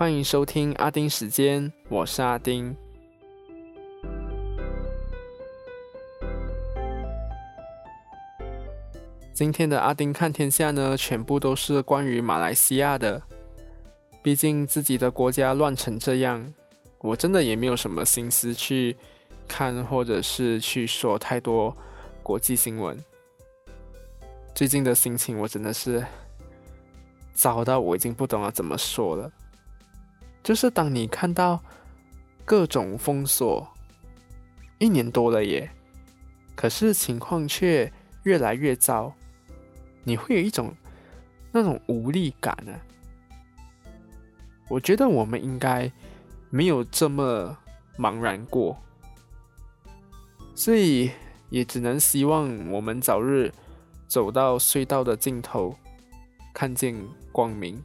欢迎收听阿丁时间，我是阿丁。今天的阿丁看天下呢，全部都是关于马来西亚的。毕竟自己的国家乱成这样，我真的也没有什么心思去看或者是去说太多国际新闻。最近的心情我真的是糟到我已经不懂要怎么说了。就是当你看到各种封锁，一年多了耶，可是情况却越来越糟。你会有一种那种无力感呢？我觉得我们应该没有这么茫然过，所以也只能希望我们早日走到隧道的尽头，看见光明，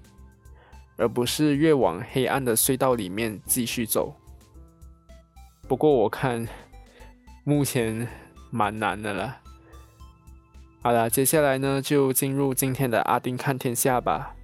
而不是越往黑暗的隧道里面继续走。不过我看目前蛮难的了。好了，接下来呢，就进入今天的阿丁看天下吧。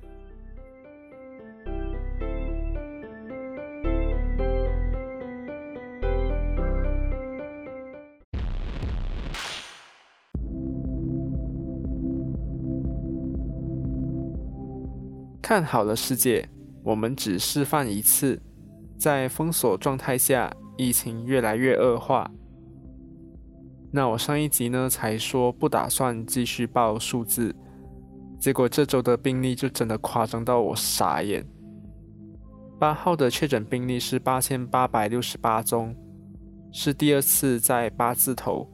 看好了世界，我们只示范一次。在封锁状态下，疫情越来越恶化。那我上一集呢才说不打算继续报数字，结果这周的病例就真的夸张到我傻眼。八号的确诊病例是八千八百六十八宗，是第二次在八字头，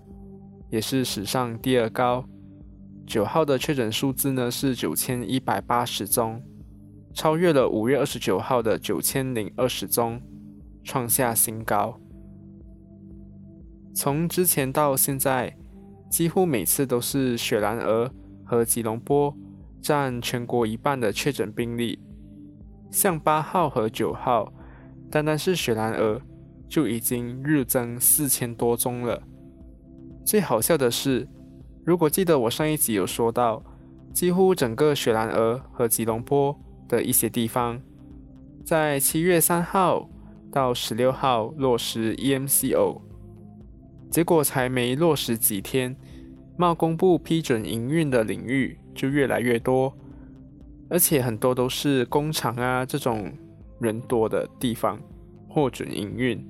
也是史上第二高。九号的确诊数字呢是九千一百八十宗，超越了五月二十九号的九千零二十宗，创下新高。从之前到现在，几乎每次都是雪兰莪和吉隆坡占全国一半的确诊病例。像八号和九号，单单是雪兰莪就已经日增四千多宗了。最好笑的是，如果记得我上一集有说到，几乎整个雪兰莪和吉隆坡的一些地方，在七月三号到十六号落实 EMCO。结果才没落实几天，贸工部批准营运的领域就越来越多，而且很多都是工厂啊这种人多的地方获准营运。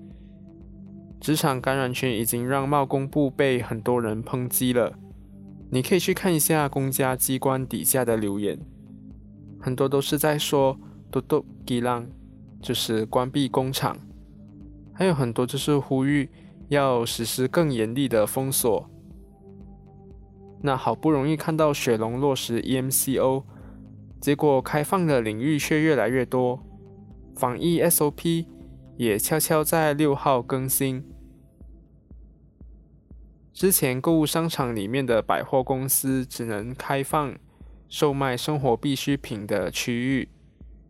职场感染圈已经让贸工部被很多人抨击了，你可以去看一下公家机关底下的留言，很多都是在说“嘟嘟吉浪”，就是关闭工厂，还有很多就是呼吁。要实施更严厉的封锁。那好不容易看到雪龙落实 EMCO，结果开放的领域却越来越多，防疫 SOP 也悄悄在六号更新。之前购物商场里面的百货公司只能开放售卖生活必需品的区域，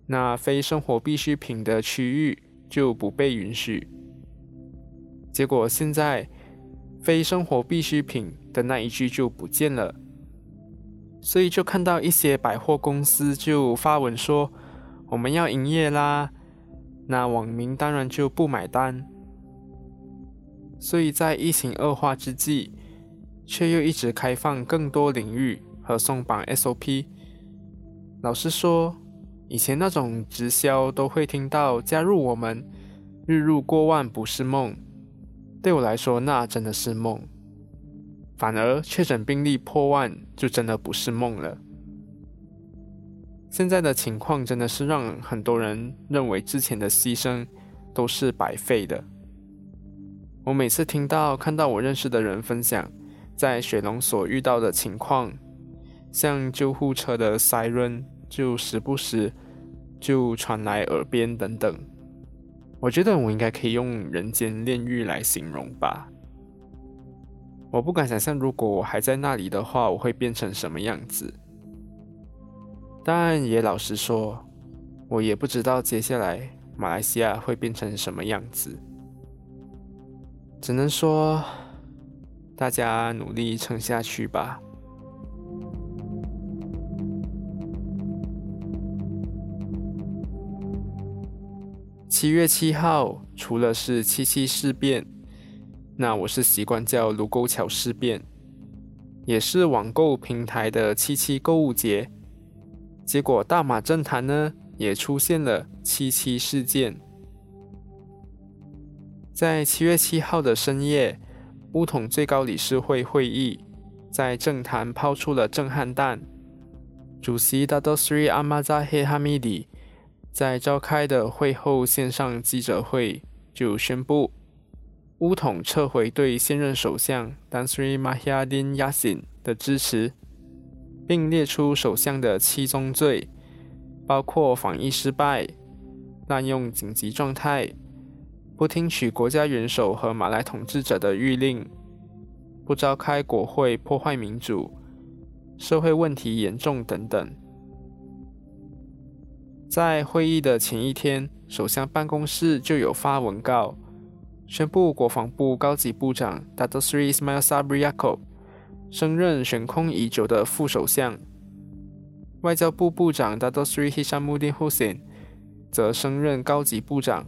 那非生活必需品的区域就不被允许。结果现在，非生活必需品的那一句就不见了，所以就看到一些百货公司就发文说我们要营业啦，那网民当然就不买单。所以在疫情恶化之际，却又一直开放更多领域和松绑 SOP。老实说，以前那种直销都会听到加入我们，日入过万不是梦。对我来说，那真的是梦。反而确诊病例破万，就真的不是梦了。现在的情况真的是让很多人认为之前的牺牲都是白费的。我每次听到、看到我认识的人分享在雪龙所遇到的情况，像救护车的 siren 就时不时就传来耳边等等。我觉得我应该可以用人间炼狱来形容吧。我不敢想象，如果我还在那里的话，我会变成什么样子。但也老实说，我也不知道接下来马来西亚会变成什么样子。只能说，大家努力撑下去吧。七月七号除了是七七事变，那我是习惯叫卢沟桥事变，也是网购平台的七七购物节。结果大马政坛呢也出现了七七事件。在七月七号的深夜，乌统最高理事会会议在政坛抛出了震撼弹。主席 Dato Sri Ahmad Zahid Hamidi 在召开的会后线上记者会就宣布，乌统撤回对现任首相 Dansri Mahyadin Yasin 的支持，并列出首相的七宗罪，包括防疫失败、滥用紧急状态、不听取国家元首和马来统治者的谕令、不召开国会、破坏民主、社会问题严重等等。在会议的前一天，首相办公室就有发文告，宣布国防部高级部长 Dato Sri Ismail Sabri Yaakob 升任悬空已久的副首相，外交部部长 Dato Sri Hishamuddin Hussein 则升任高级部长，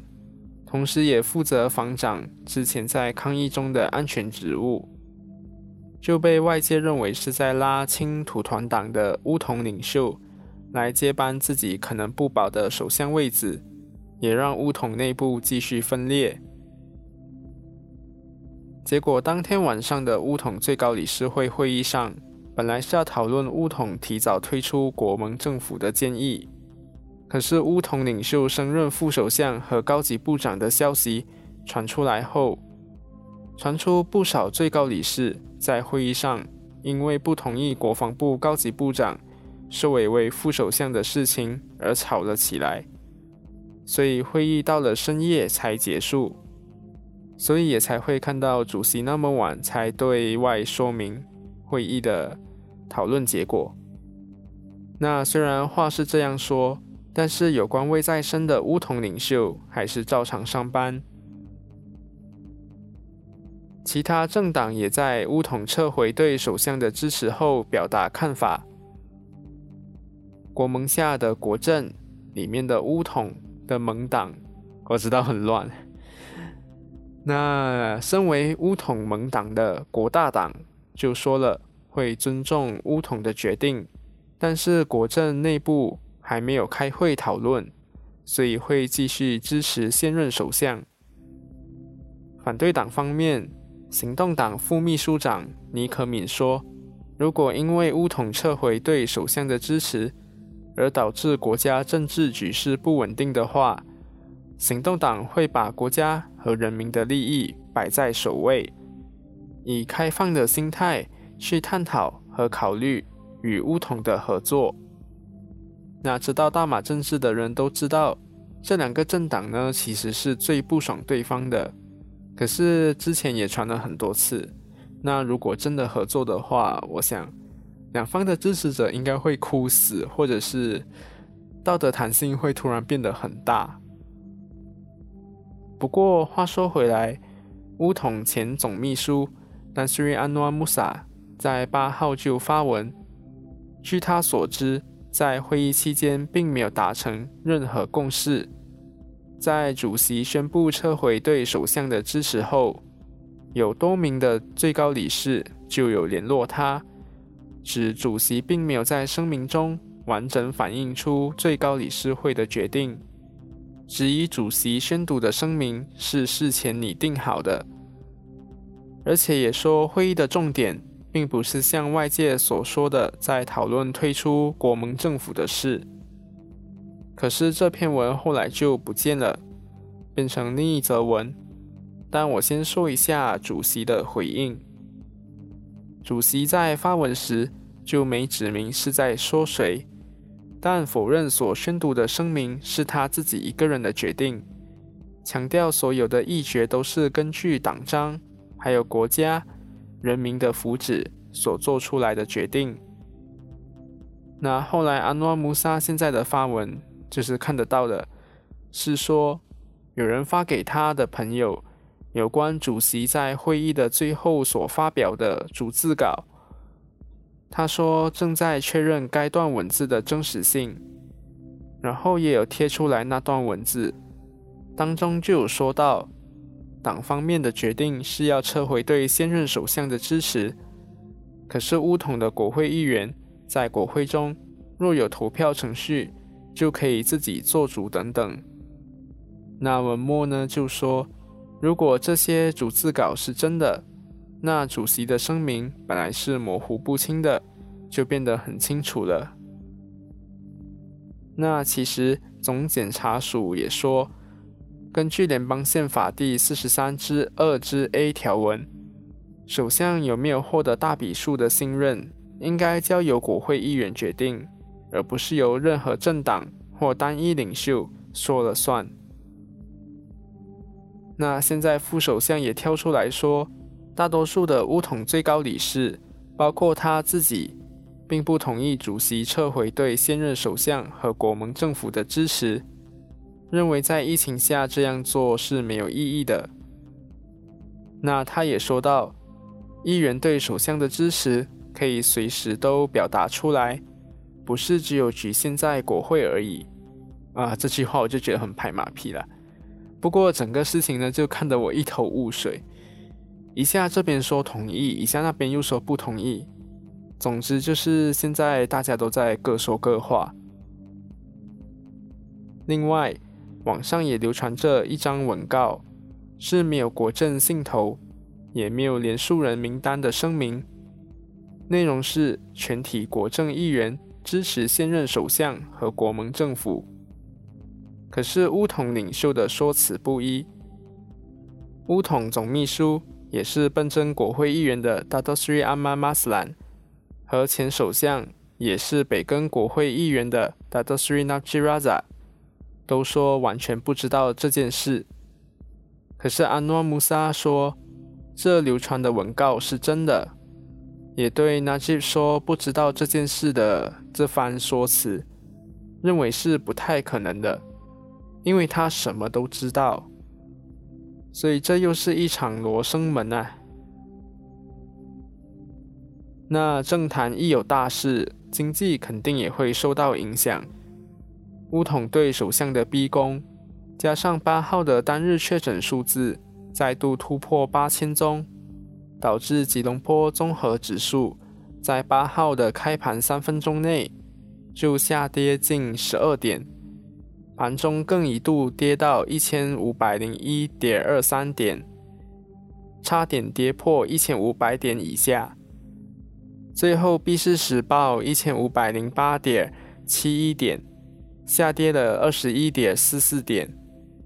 同时也负责防长之前在抗议中的安全职务，就被外界认为是在拉清土团党的乌统领袖。来接班自己可能不保的首相位子，也让乌统内部继续分裂。结果，当天晚上的乌统最高理事会会议上，本来是要讨论乌统提早推出国盟政府的建议，可是乌统领袖升任副首相和高级部长的消息传出来后，传出不少最高理事在会议上因为不同意国防部高级部长。是委为副首相的事情而吵了起来，所以会议到了深夜才结束，所以也才会看到主席那么晚才对外说明会议的讨论结果。那虽然话是这样说，但是有关未在身的乌统领袖还是照常上班。其他政党也在乌统撤回对首相的支持后表达看法。国盟下的国政里面的乌统的盟党，我知道很乱。那身为乌统盟党的国大党就说了会尊重乌统的决定，但是国政内部还没有开会讨论，所以会继续支持现任首相。反对党方面，行动党副秘书长尼可敏说，如果因为乌统撤回对首相的支持，而导致国家政治局势不稳定的话，行动党会把国家和人民的利益摆在首位，以开放的心态去探讨和考虑与乌统的合作。那知道大马政治的人都知道，这两个政党呢其实是最不爽对方的。可是之前也传了很多次，那如果真的合作的话，我想。两方的支持者应该会哭死，或者是道德弹性会突然变得很大。不过话说回来，乌统前总秘书 n a s r i Anwar Musa 在八号就发文，据他所知，在会议期间并没有达成任何共识。在主席宣布撤回对首相的支持后，有多名的最高理事就有联络他。指主席并没有在声明中完整反映出最高理事会的决定，质疑主席宣读的声明是事前拟定好的，而且也说会议的重点并不是像外界所说的在讨论退出国盟政府的事。可是这篇文后来就不见了，变成另一则文。但我先说一下主席的回应。主席在发文时就没指明是在说谁，但否认所宣读的声明是他自己一个人的决定，强调所有的议决都是根据党章还有国家人民的福祉所做出来的决定。那后来安诺穆萨现在的发文就是看得到的，是说有人发给他的朋友。有关主席在会议的最后所发表的主字稿，他说正在确认该段文字的真实性，然后也有贴出来那段文字。当中就有说到，党方面的决定是要撤回对现任首相的支持，可是乌统的国会议员在国会中若有投票程序，就可以自己做主等等。那文末呢就说，如果这些逐字稿是真的，那主席的声明本来是模糊不清的，就变得很清楚了。那其实总检察署也说。根据联邦宪法第四十三之二之 A 条文，首相有没有获得大笔数的信任，应该交由国会议员决定，而不是由任何政党或单一领袖说了算。那现在副首相也跳出来说，大多数的乌统最高理事，包括他自己，并不同意主席撤回对现任首相和国盟政府的支持。认为在疫情下这样做是没有意义的。那他也说到，议员对首相的支持可以随时都表达出来，不是只有局限在国会而已。啊，这句话我就觉得很拍马屁了。不过整个事情呢，就看得我一头雾水，一下这边说同意，一下那边又说不同意。总之就是现在大家都在各说各话。另外。网上也流传着一张文告，是没有国政信头，也没有连署人名单的声明，内容是全体国政议员支持现任首相和国盟政府。可是乌统领袖的说辞不一，乌统总秘书也是奔征国会议员的 Dato Sri Ahmad Maslan 和前首相也是北根国会议员的 Dato Sri Najiraza。都说完全不知道这件事，可是阿诺穆萨说这流传的文告是真的，也对纳吉说不知道这件事的这番说辞，认为是不太可能的，因为他什么都知道，所以这又是一场罗生门啊！那政坛一有大事，经济肯定也会受到影响。乌统对首相的逼宫，加上八号的单日确诊数字再度突破八千宗，导致吉隆坡综合指数在八号的开盘三分钟内就下跌近十二点，盘中更一度跌到一千五百零一点二三点，差点跌破一千五百点以下。最后，币市时报一千五百零八点七一点。下跌了二十一点四四点，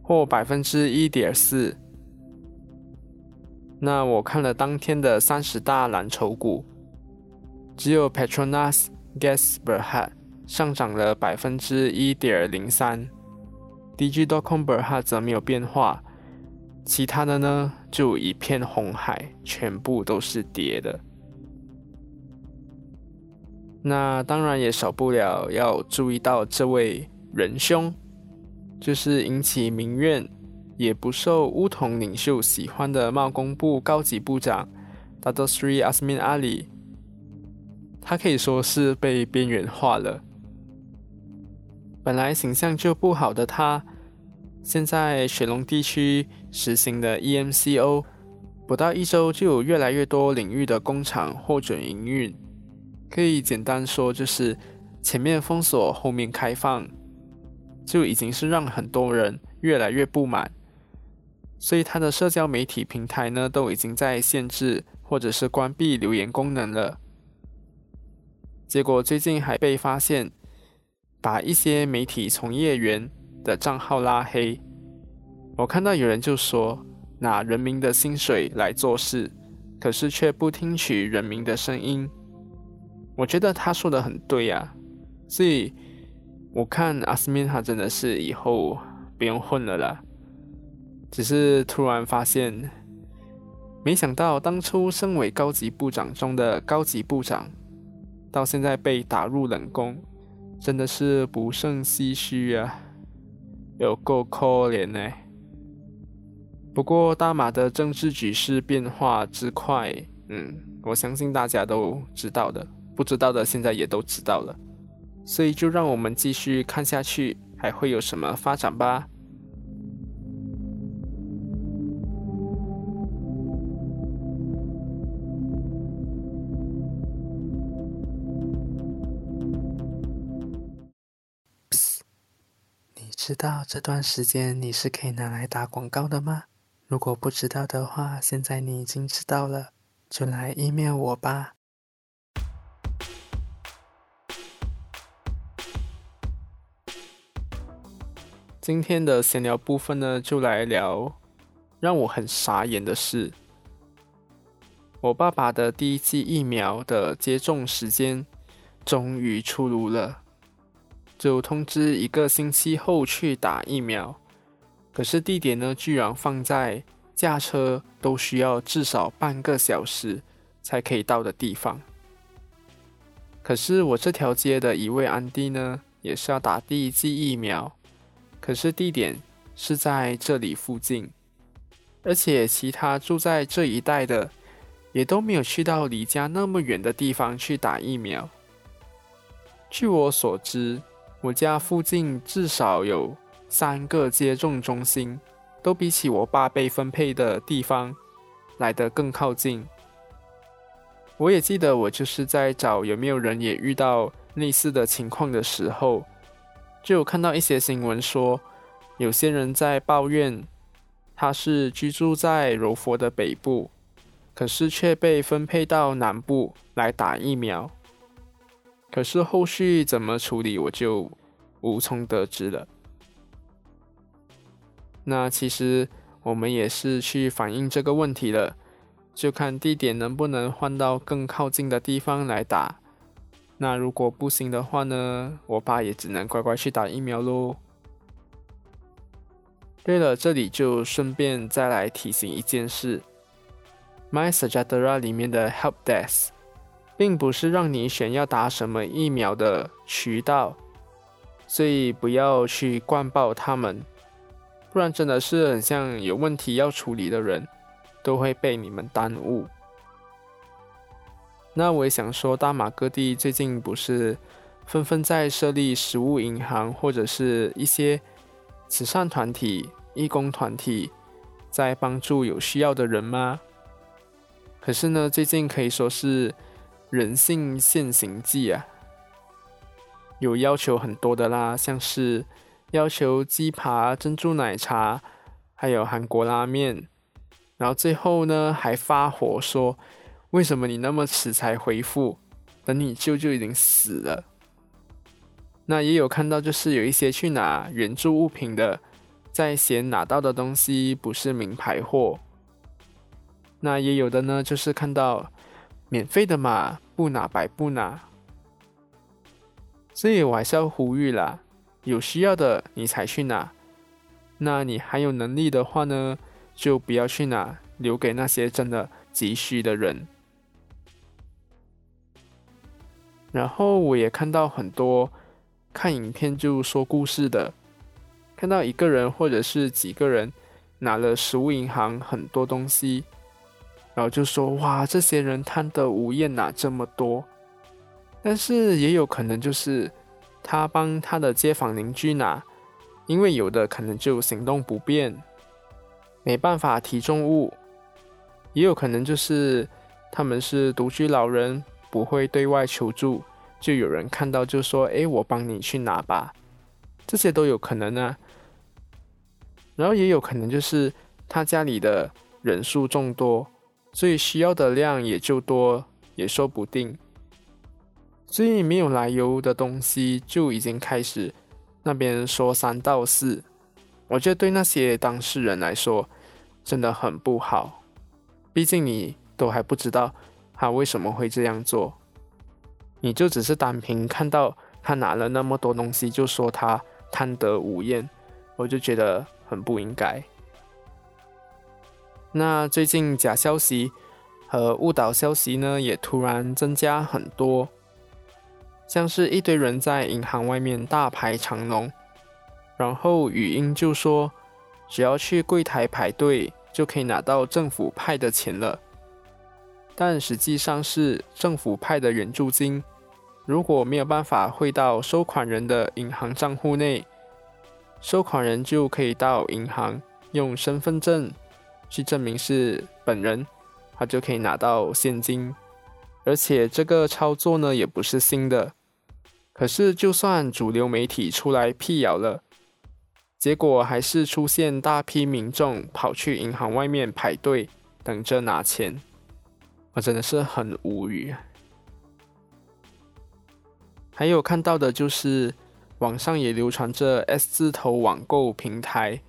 或百分之一点四。那我看了当天的三十大蓝筹股，只有 Petronas Gas Berhad 上涨了百分之一点零三，DG.com Berhad 则没有变化，其他的呢就一片红海，全部都是跌的。那当然也少不了要注意到这位。仁兄，就是引起民怨，也不受乌统领袖喜欢的贸工部高级部长 Dato Sri Asmin Ali，他可以说是被边缘化了。本来形象就不好的他，现在雪龙地区实行的 EMCO，不到一周就有越来越多领域的工厂获准营运。可以简单说，就是前面封锁，后面开放。就已经是让很多人越来越不满，所以他的社交媒体平台呢都已经在限制或者是关闭留言功能了。结果最近还被发现把一些媒体从业员的账号拉黑。我看到有人就说拿人民的薪水来做事，可是却不听取人民的声音。我觉得他说的很对呀，所以。我看阿斯敏他真的是以后不用混了啦，只是突然发现，没想到当初身为高级部长中的高级部长，到现在被打入冷宫，真的是不胜唏嘘啊，有够可怜呢。不过大马的政治局势变化之快，嗯，我相信大家都知道的，不知道的现在也都知道了。所以，就让我们继续看下去，还会有什么发展吧。知道这段时间你是可以拿来打广告的吗？如果不知道的话，现在你已经知道了，就来疫苗我吧。今天的闲聊部分呢，就来聊让我很傻眼的事。我爸爸的第一剂疫苗的接种时间终于出炉了，就通知一个星期后去打疫苗。可是地点呢，居然放在驾车都需要至少半个小时才可以到的地方。可是我这条街的一位安迪呢，也是要打第一剂疫苗。可是地点是在这里附近，而且其他住在这一带的也都没有去到离家那么远的地方去打疫苗。据我所知，我家附近至少有三个接种中心，都比起我爸被分配的地方来得更靠近。我也记得，我就是在找有没有人也遇到类似的情况的时候。就看到一些新闻说，有些人在抱怨，他是居住在柔佛的北部，可是却被分配到南部来打疫苗。可是后续怎么处理，我就无从得知了。那其实我们也是去反映这个问题了，就看地点能不能换到更靠近的地方来打。那如果不行的话呢？我爸也只能乖乖去打疫苗喽。对了，这里就顺便再来提醒一件事：My Sajadera 里面的 Help Desk 并不是让你选要打什么疫苗的渠道，所以不要去灌爆他们，不然真的是很像有问题要处理的人，都会被你们耽误。那我也想说，大马各地最近不是纷纷在设立食物银行，或者是一些慈善团体、义工团体在帮助有需要的人吗？可是呢，最近可以说是人性现形记啊，有要求很多的啦，像是要求鸡扒、珍珠奶茶，还有韩国拉面，然后最后呢还发火说。为什么你那么迟才回复？等你舅舅已经死了。那也有看到，就是有一些去拿援助物品的，在嫌拿到的东西不是名牌货。那也有的呢，就是看到免费的嘛，不拿白不拿。所以我还是要呼吁啦，有需要的你才去拿。那你还有能力的话呢，就不要去拿，留给那些真的急需的人。然后我也看到很多看影片就说故事的，看到一个人或者是几个人拿了食物银行很多东西，然后就说哇，这些人贪得无厌呐这么多。但是也有可能就是他帮他的街坊邻居拿，因为有的可能就行动不便，没办法提重物，也有可能就是他们是独居老人。不会对外求助，就有人看到就说：“哎，我帮你去拿吧。”这些都有可能呢。然后也有可能就是他家里的人数众多，所以需要的量也就多，也说不定。所以没有来由的东西就已经开始那边说三道四，我觉得对那些当事人来说真的很不好。毕竟你都还不知道。他为什么会这样做？你就只是单凭看到他拿了那么多东西，就说他贪得无厌，我就觉得很不应该。那最近假消息和误导消息呢，也突然增加很多，像是一堆人在银行外面大排长龙，然后语音就说只要去柜台排队就可以拿到政府派的钱了。但实际上是政府派的援助金，如果没有办法汇到收款人的银行账户内，收款人就可以到银行用身份证去证明是本人，他就可以拿到现金。而且这个操作呢也不是新的，可是就算主流媒体出来辟谣了，结果还是出现大批民众跑去银行外面排队等着拿钱，我真的是很无语。还有看到的就是网上也流传着 S 字头网购平台，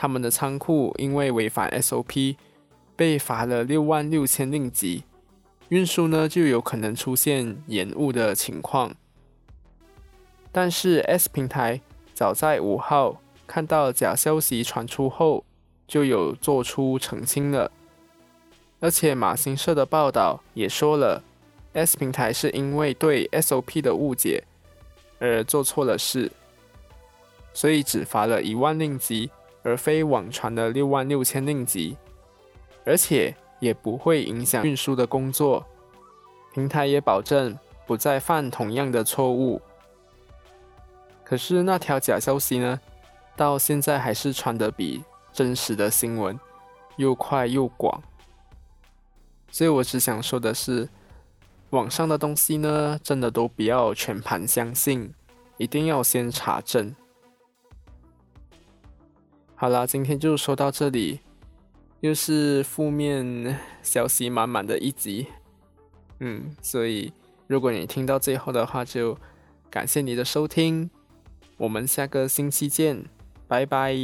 他们的仓库因为违反 SOP 被罚了六万六千令吉，运输呢就有可能出现延误的情况。但是 S 平台早在五号看到假消息传出后，就有做出澄清了，而且马新社的报道也说了。S 平台是因为对 SOP 的误解而做错了事，所以只罚了一万令吉，而非网传的六万六千令吉，而且也不会影响运输的工作。平台也保证不再犯同样的错误。可是那条假消息呢，到现在还是传得比真实的新闻又快又广。所以我只想说的是。网上的东西呢，真的都不要全盘相信，一定要先查证。好啦，今天就说到这里，又是负面消息满满的一集。嗯，所以如果你听到最后的话，就感谢你的收听，我们下个星期见，拜拜。